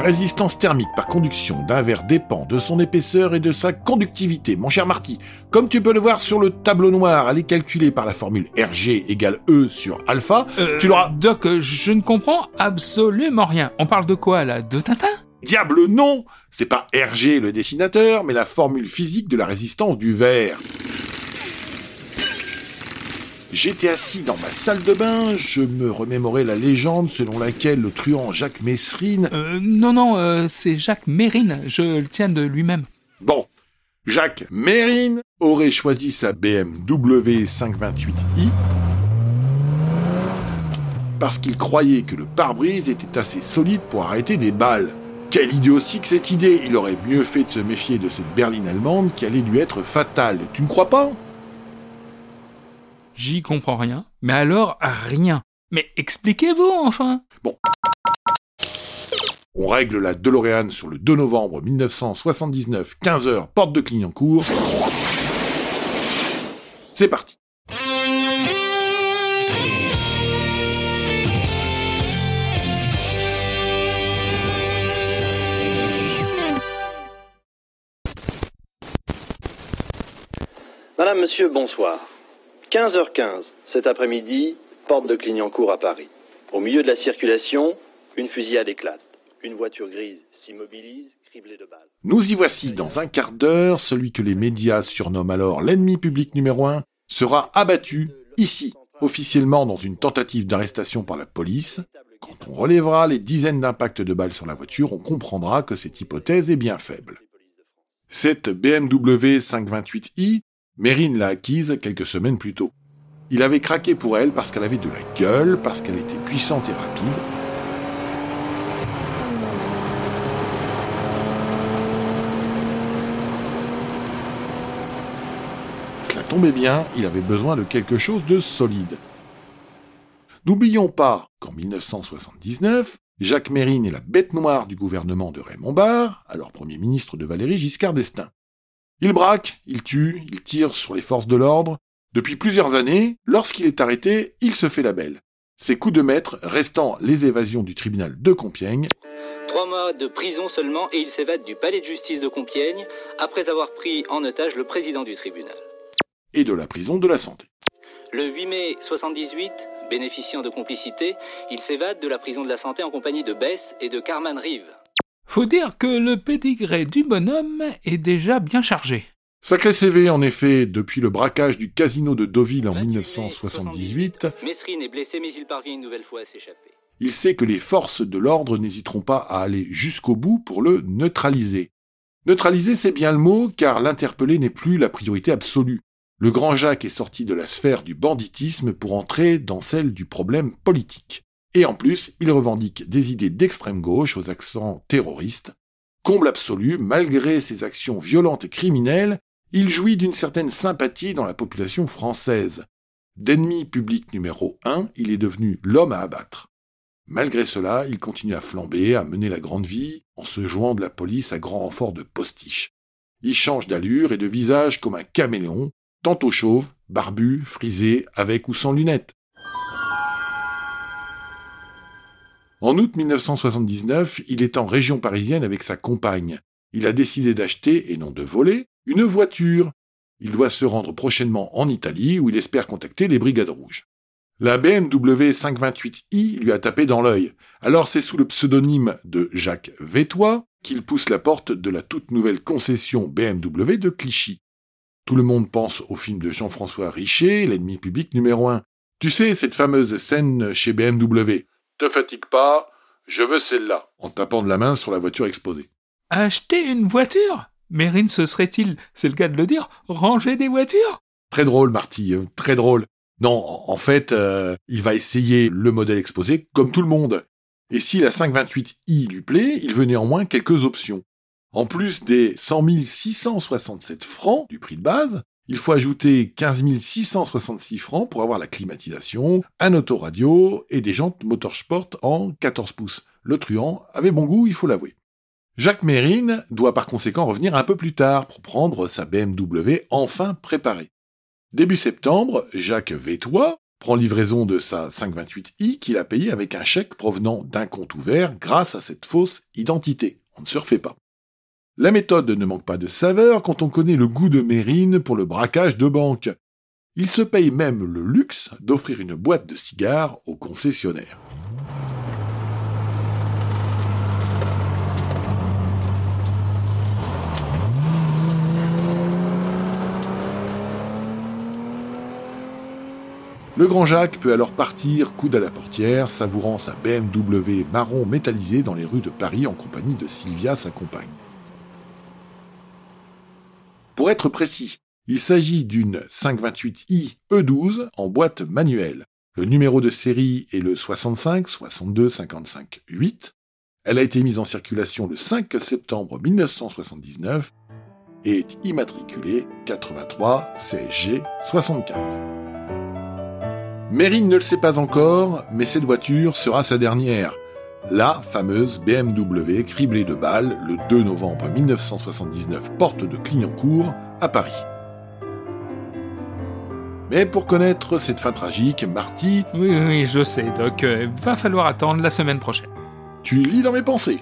résistance thermique par conduction d'un verre dépend de son épaisseur et de sa conductivité. Mon cher Marty, comme tu peux le voir sur le tableau noir, elle est calculée par la formule RG égale E sur alpha. Euh, tu l'auras... Doc, je ne comprends absolument rien. On parle de quoi là? De Tintin? Diable non C'est pas RG le dessinateur, mais la formule physique de la résistance du verre. J'étais assis dans ma salle de bain, je me remémorais la légende selon laquelle le truand Jacques Messrine... euh, Non, non, euh, c'est Jacques Mérine, je le tiens de lui-même. Bon, Jacques Mérine aurait choisi sa BMW 528i parce qu'il croyait que le pare-brise était assez solide pour arrêter des balles. Quelle idiotique cette idée Il aurait mieux fait de se méfier de cette berline allemande qui allait lui être fatale. Tu ne crois pas? J'y comprends rien. Mais alors, rien. Mais expliquez-vous enfin On règle la DeLorean sur le 2 novembre 1979, 15h, porte de Clignancourt. C'est parti. Madame, monsieur, bonsoir. 15h15, cet après-midi, porte de Clignancourt à Paris. Au milieu de la circulation, une fusillade éclate. Une voiture grise s'immobilise, criblée de balles. Nous y voici dans un quart d'heure, celui que les médias surnomment alors l'ennemi public numéro un sera abattu ici, officiellement dans une tentative d'arrestation par la police. Quand on relèvera les dizaines d'impacts de balles sur la voiture, on comprendra que cette hypothèse est bien faible. Cette BMW 528i, Mérine l'a acquise quelques semaines plus tôt. Il avait craqué pour elle parce qu'elle avait de la gueule, parce qu'elle était puissante et rapide, Cela tombait bien, il avait besoin de quelque chose de solide. N'oublions pas qu'en 1979, Jacques Mérine est la bête noire du gouvernement de Raymond Barre, alors Premier ministre de Valéry Giscard d'Estaing. Il braque, il tue, il tire sur les forces de l'ordre. Depuis plusieurs années, lorsqu'il est arrêté, il se fait la belle. Ses coups de maître restant les évasions du tribunal de Compiègne, Trois mois de prison seulement et il s'évade du palais de justice de Compiègne après avoir pris en otage le président du tribunal. et de la prison de la santé. Le 8 mai 78, bénéficiant de complicité, il s'évade de la prison de la santé en compagnie de Bess et de Carman Rive. Faut dire que le pédigré du bonhomme est déjà bien chargé. Sacré CV en effet, depuis le braquage du casino de Deauville en 28 mai 1978, Mesrine est blessé mais il parvient une nouvelle fois à s'échapper. il sait que les forces de l'ordre n'hésiteront pas à aller jusqu'au bout pour le neutraliser. Neutraliser, c'est bien le mot, car l'interpellé n'est plus la priorité absolue. Le grand Jacques est sorti de la sphère du banditisme pour entrer dans celle du problème politique. Et en plus, il revendique des idées d'extrême gauche aux accents terroristes. Comble absolu, malgré ses actions violentes et criminelles, il jouit d'une certaine sympathie dans la population française. D'ennemi public numéro un, il est devenu l'homme à abattre. Malgré cela, il continue à flamber, à mener la grande vie, en se jouant de la police à grand renfort de postiches. Il change d'allure et de visage comme un caméléon, tantôt chauve, barbu, frisé, avec ou sans lunettes. En août 1979, il est en région parisienne avec sa compagne. Il a décidé d'acheter, et non de voler, une voiture. Il doit se rendre prochainement en Italie où il espère contacter les Brigades Rouges. La BMW 528i lui a tapé dans l'œil. Alors c'est sous le pseudonyme de Jacques Vétois qu'il pousse la porte de la toute nouvelle concession BMW de Clichy. Tout le monde pense au film de Jean-François Richer, l'ennemi public numéro un. Tu sais, cette fameuse scène chez BMW. Te fatigue pas, je veux celle-là, en tapant de la main sur la voiture exposée. Acheter une voiture? Mérine se serait-il, c'est le cas de le dire, ranger des voitures? Très drôle, Marty, euh, très drôle. Non, en en fait, euh, il va essayer le modèle exposé comme tout le monde. Et si la 528i lui plaît, il veut néanmoins quelques options. En plus des 100 667 francs du prix de base, il faut ajouter 15 666 francs pour avoir la climatisation, un autoradio et des jantes motorsport en 14 pouces. Le truand avait bon goût, il faut l'avouer. Jacques Mérine doit par conséquent revenir un peu plus tard pour prendre sa BMW enfin préparée. Début septembre, Jacques Vétois prend livraison de sa 528i qu'il a payé avec un chèque provenant d'un compte ouvert grâce à cette fausse identité. On ne se refait pas. La méthode ne manque pas de saveur quand on connaît le goût de Mérine pour le braquage de banque. Il se paye même le luxe d'offrir une boîte de cigares au concessionnaire. Le grand Jacques peut alors partir coude à la portière, savourant sa BMW marron métallisée dans les rues de Paris en compagnie de Sylvia, sa compagne. Pour être précis, il s'agit d'une 528i E12 en boîte manuelle. Le numéro de série est le 65 62 55 8. Elle a été mise en circulation le 5 septembre 1979 et est immatriculée 83 CSG 75. Mérine ne le sait pas encore, mais cette voiture sera sa dernière. La fameuse BMW criblée de balles le 2 novembre 1979, porte de Clignancourt, à Paris. Mais pour connaître cette fin tragique, Marty... Oui, oui, je sais, Doc. Euh, va falloir attendre la semaine prochaine. Tu lis dans mes pensées.